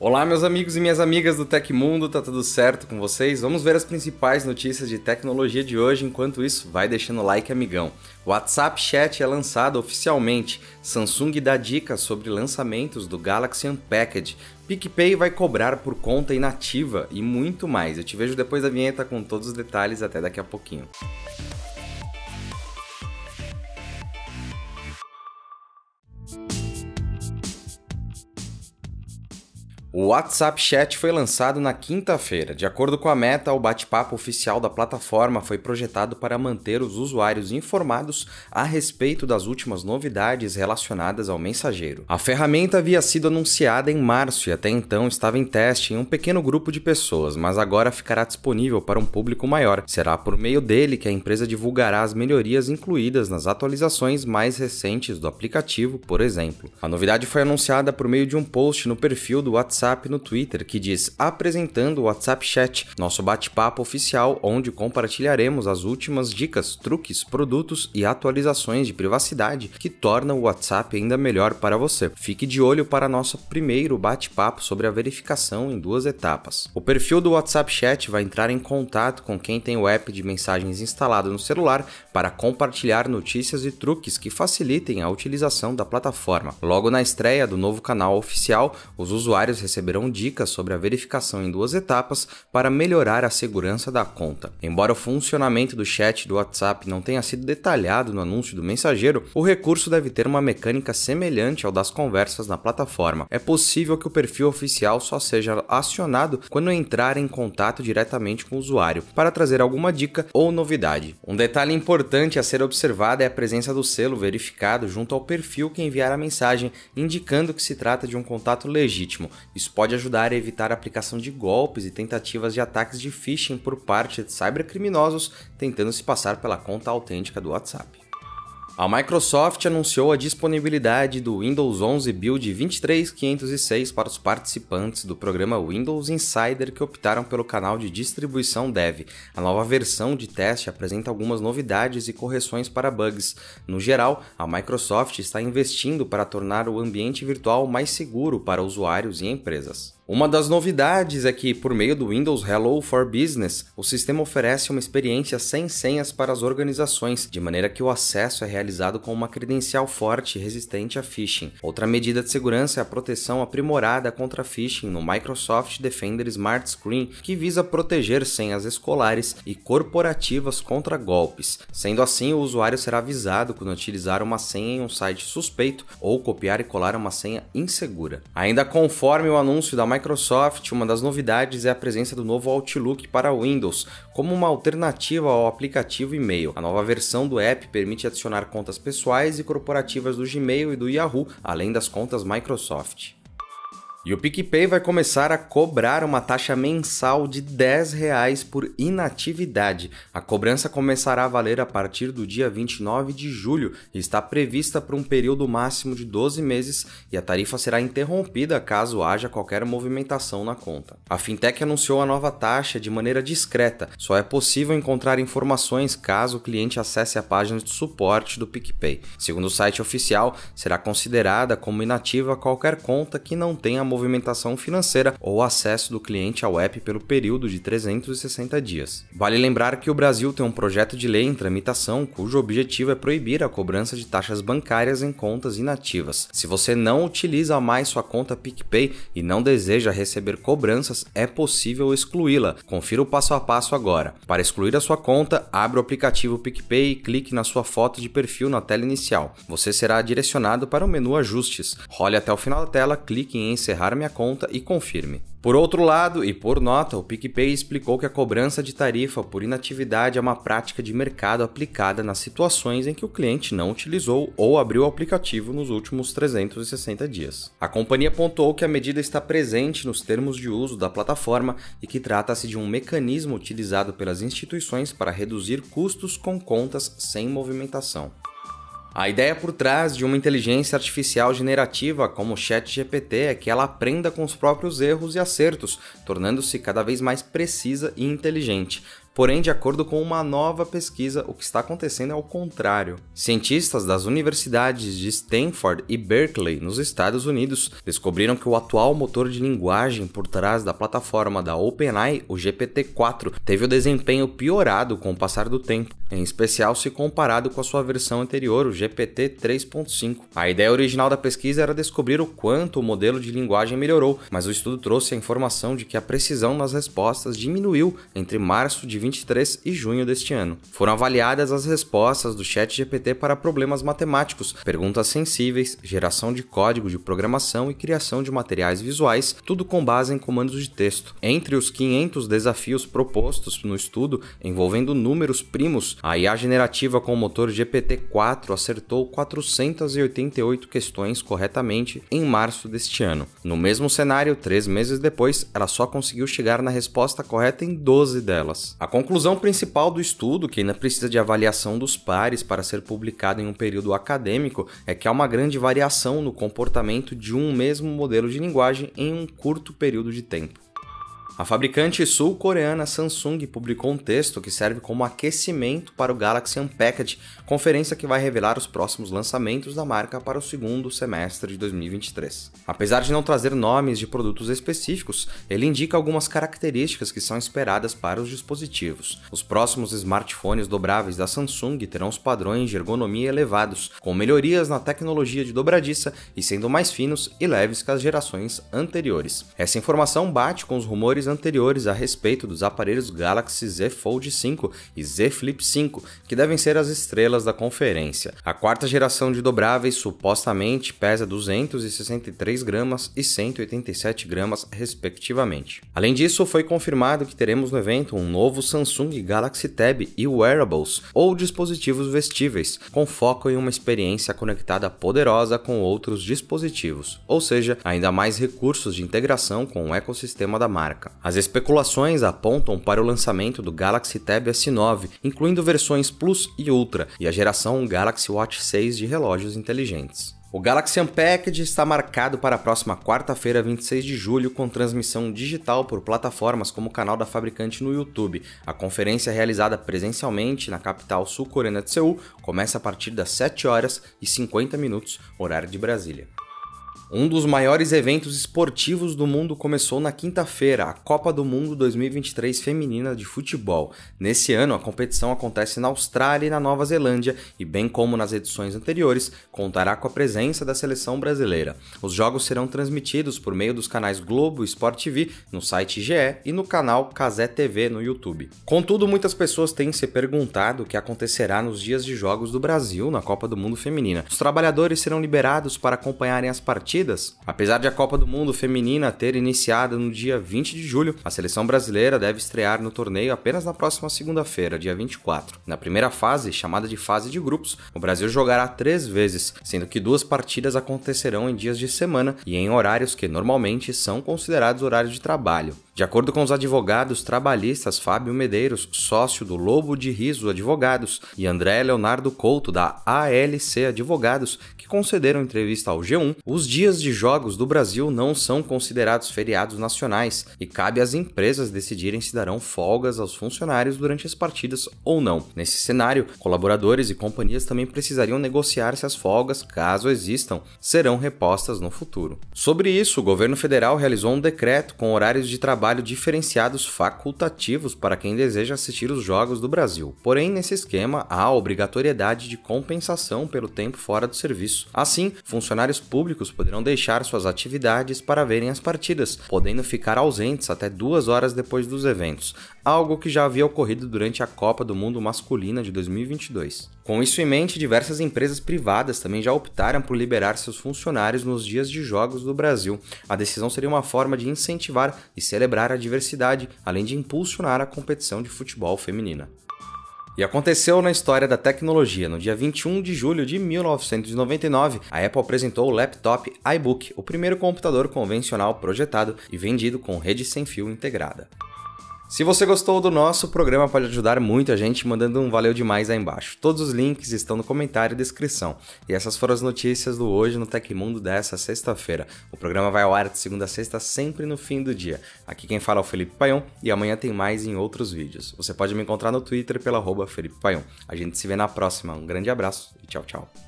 Olá, meus amigos e minhas amigas do Tecmundo, tá tudo certo com vocês? Vamos ver as principais notícias de tecnologia de hoje. Enquanto isso, vai deixando o like, amigão. WhatsApp Chat é lançado oficialmente. Samsung dá dicas sobre lançamentos do Galaxy Unpacked. PicPay vai cobrar por conta inativa e muito mais. Eu te vejo depois da vinheta com todos os detalhes. Até daqui a pouquinho. O WhatsApp Chat foi lançado na quinta-feira. De acordo com a Meta, o bate-papo oficial da plataforma foi projetado para manter os usuários informados a respeito das últimas novidades relacionadas ao mensageiro. A ferramenta havia sido anunciada em março e até então estava em teste em um pequeno grupo de pessoas, mas agora ficará disponível para um público maior. Será por meio dele que a empresa divulgará as melhorias incluídas nas atualizações mais recentes do aplicativo, por exemplo. A novidade foi anunciada por meio de um post no perfil do WhatsApp WhatsApp no Twitter que diz apresentando o WhatsApp Chat, nosso bate-papo oficial onde compartilharemos as últimas dicas, truques, produtos e atualizações de privacidade que tornam o WhatsApp ainda melhor para você. Fique de olho para nosso primeiro bate-papo sobre a verificação em duas etapas. O perfil do WhatsApp Chat vai entrar em contato com quem tem o app de mensagens instalado no celular para compartilhar notícias e truques que facilitem a utilização da plataforma. Logo na estreia do novo canal oficial, os usuários receberão dicas sobre a verificação em duas etapas para melhorar a segurança da conta. Embora o funcionamento do chat do WhatsApp não tenha sido detalhado no anúncio do mensageiro, o recurso deve ter uma mecânica semelhante ao das conversas na plataforma. É possível que o perfil oficial só seja acionado quando entrar em contato diretamente com o usuário para trazer alguma dica ou novidade. Um detalhe importante a ser observado é a presença do selo verificado junto ao perfil que enviar a mensagem, indicando que se trata de um contato legítimo. Isso pode ajudar a evitar a aplicação de golpes e tentativas de ataques de phishing por parte de cybercriminosos tentando se passar pela conta autêntica do WhatsApp. A Microsoft anunciou a disponibilidade do Windows 11 Build 23506 para os participantes do programa Windows Insider que optaram pelo canal de distribuição Dev. A nova versão de teste apresenta algumas novidades e correções para bugs. No geral, a Microsoft está investindo para tornar o ambiente virtual mais seguro para usuários e empresas. Uma das novidades é que, por meio do Windows Hello for Business, o sistema oferece uma experiência sem senhas para as organizações, de maneira que o acesso é realizado com uma credencial forte e resistente a phishing. Outra medida de segurança é a proteção aprimorada contra phishing no Microsoft Defender Smart Screen, que visa proteger senhas escolares e corporativas contra golpes. Sendo assim, o usuário será avisado quando utilizar uma senha em um site suspeito ou copiar e colar uma senha insegura. Ainda conforme o anúncio da Microsoft Microsoft, uma das novidades é a presença do novo Outlook para Windows, como uma alternativa ao aplicativo e-mail. A nova versão do app permite adicionar contas pessoais e corporativas do Gmail e do Yahoo, além das contas Microsoft. E o PicPay vai começar a cobrar uma taxa mensal de 10 reais por inatividade. A cobrança começará a valer a partir do dia 29 de julho e está prevista por um período máximo de 12 meses e a tarifa será interrompida caso haja qualquer movimentação na conta. A fintech anunciou a nova taxa de maneira discreta, só é possível encontrar informações caso o cliente acesse a página de suporte do PicPay. Segundo o site oficial, será considerada como inativa qualquer conta que não tenha movimentação movimentação financeira ou acesso do cliente ao app pelo período de 360 dias. Vale lembrar que o Brasil tem um projeto de lei em tramitação cujo objetivo é proibir a cobrança de taxas bancárias em contas inativas. Se você não utiliza mais sua conta PicPay e não deseja receber cobranças, é possível excluí-la. Confira o passo a passo agora. Para excluir a sua conta, abra o aplicativo PicPay e clique na sua foto de perfil na tela inicial. Você será direcionado para o menu Ajustes. Role até o final da tela, clique em Encerrar minha conta e confirme. Por outro lado, e por nota, o PicPay explicou que a cobrança de tarifa por inatividade é uma prática de mercado aplicada nas situações em que o cliente não utilizou ou abriu o aplicativo nos últimos 360 dias. A companhia apontou que a medida está presente nos termos de uso da plataforma e que trata-se de um mecanismo utilizado pelas instituições para reduzir custos com contas sem movimentação. A ideia por trás de uma inteligência artificial generativa como o ChatGPT é que ela aprenda com os próprios erros e acertos, tornando-se cada vez mais precisa e inteligente. Porém, de acordo com uma nova pesquisa, o que está acontecendo é o contrário. Cientistas das universidades de Stanford e Berkeley, nos Estados Unidos, descobriram que o atual motor de linguagem por trás da plataforma da OpenAI, o GPT-4, teve o desempenho piorado com o passar do tempo, em especial se comparado com a sua versão anterior, o GPT 3.5. A ideia original da pesquisa era descobrir o quanto o modelo de linguagem melhorou, mas o estudo trouxe a informação de que a precisão nas respostas diminuiu entre março de 23 e junho deste ano. Foram avaliadas as respostas do ChatGPT para problemas matemáticos, perguntas sensíveis, geração de código de programação e criação de materiais visuais, tudo com base em comandos de texto. Entre os 500 desafios propostos no estudo envolvendo números primos, a IA generativa com o motor GPT-4 acertou 488 questões corretamente em março deste ano. No mesmo cenário, três meses depois, ela só conseguiu chegar na resposta correta em 12 delas. A conclusão principal do estudo, que ainda precisa de avaliação dos pares para ser publicado em um período acadêmico, é que há uma grande variação no comportamento de um mesmo modelo de linguagem em um curto período de tempo. A fabricante sul-coreana Samsung publicou um texto que serve como aquecimento para o Galaxy Unpacked, conferência que vai revelar os próximos lançamentos da marca para o segundo semestre de 2023. Apesar de não trazer nomes de produtos específicos, ele indica algumas características que são esperadas para os dispositivos. Os próximos smartphones dobráveis da Samsung terão os padrões de ergonomia elevados, com melhorias na tecnologia de dobradiça e sendo mais finos e leves que as gerações anteriores. Essa informação bate com os rumores anteriores a respeito dos aparelhos Galaxy Z Fold 5 e Z Flip 5, que devem ser as estrelas da conferência. A quarta geração de dobráveis supostamente pesa 263 gramas e 187 gramas, respectivamente. Além disso, foi confirmado que teremos no evento um novo Samsung Galaxy Tab e wearables, ou dispositivos vestíveis, com foco em uma experiência conectada poderosa com outros dispositivos, ou seja, ainda mais recursos de integração com o ecossistema da marca. As especulações apontam para o lançamento do Galaxy Tab S9, incluindo versões Plus e Ultra, e a geração Galaxy Watch 6 de relógios inteligentes. O Galaxy Unpacked está marcado para a próxima quarta-feira, 26 de julho, com transmissão digital por plataformas como o canal da fabricante no YouTube. A conferência realizada presencialmente na capital sul-coreana de Seul começa a partir das 7 horas e 50 minutos, horário de Brasília. Um dos maiores eventos esportivos do mundo começou na quinta-feira, a Copa do Mundo 2023 Feminina de Futebol. Nesse ano, a competição acontece na Austrália e na Nova Zelândia e, bem como nas edições anteriores, contará com a presença da seleção brasileira. Os jogos serão transmitidos por meio dos canais Globo e Sport TV no site GE e no canal Casé TV no YouTube. Contudo, muitas pessoas têm se perguntado o que acontecerá nos dias de jogos do Brasil na Copa do Mundo Feminina. Os trabalhadores serão liberados para acompanharem as partidas partidas. Apesar de a Copa do Mundo Feminina ter iniciado no dia 20 de julho, a seleção brasileira deve estrear no torneio apenas na próxima segunda-feira, dia 24. Na primeira fase, chamada de fase de grupos, o Brasil jogará três vezes, sendo que duas partidas acontecerão em dias de semana e em horários que normalmente são considerados horários de trabalho. De acordo com os advogados trabalhistas Fábio Medeiros, sócio do Lobo de Riso Advogados, e André Leonardo Couto, da ALC Advogados, que concederam entrevista ao G1, os dias de jogos do Brasil não são considerados feriados nacionais e cabe às empresas decidirem se darão folgas aos funcionários durante as partidas ou não. Nesse cenário, colaboradores e companhias também precisariam negociar se as folgas, caso existam, serão repostas no futuro. Sobre isso, o governo federal realizou um decreto com horários de trabalho trabalho diferenciados facultativos para quem deseja assistir os Jogos do Brasil. Porém, nesse esquema, há obrigatoriedade de compensação pelo tempo fora do serviço. Assim, funcionários públicos poderão deixar suas atividades para verem as partidas, podendo ficar ausentes até duas horas depois dos eventos, algo que já havia ocorrido durante a Copa do Mundo Masculina de 2022. Com isso em mente, diversas empresas privadas também já optaram por liberar seus funcionários nos dias de jogos do Brasil. A decisão seria uma forma de incentivar e celebrar a diversidade, além de impulsionar a competição de futebol feminina. E aconteceu na história da tecnologia. No dia 21 de julho de 1999, a Apple apresentou o laptop iBook, o primeiro computador convencional projetado e vendido com rede sem fio integrada. Se você gostou do nosso programa, pode ajudar muito a gente mandando um valeu demais aí embaixo. Todos os links estão no comentário e descrição. E essas foram as notícias do Hoje no Tecmundo dessa sexta-feira. O programa vai ao ar de segunda a sexta, sempre no fim do dia. Aqui quem fala é o Felipe Paion e amanhã tem mais em outros vídeos. Você pode me encontrar no Twitter pela arroba Felipe Paion. A gente se vê na próxima. Um grande abraço e tchau, tchau.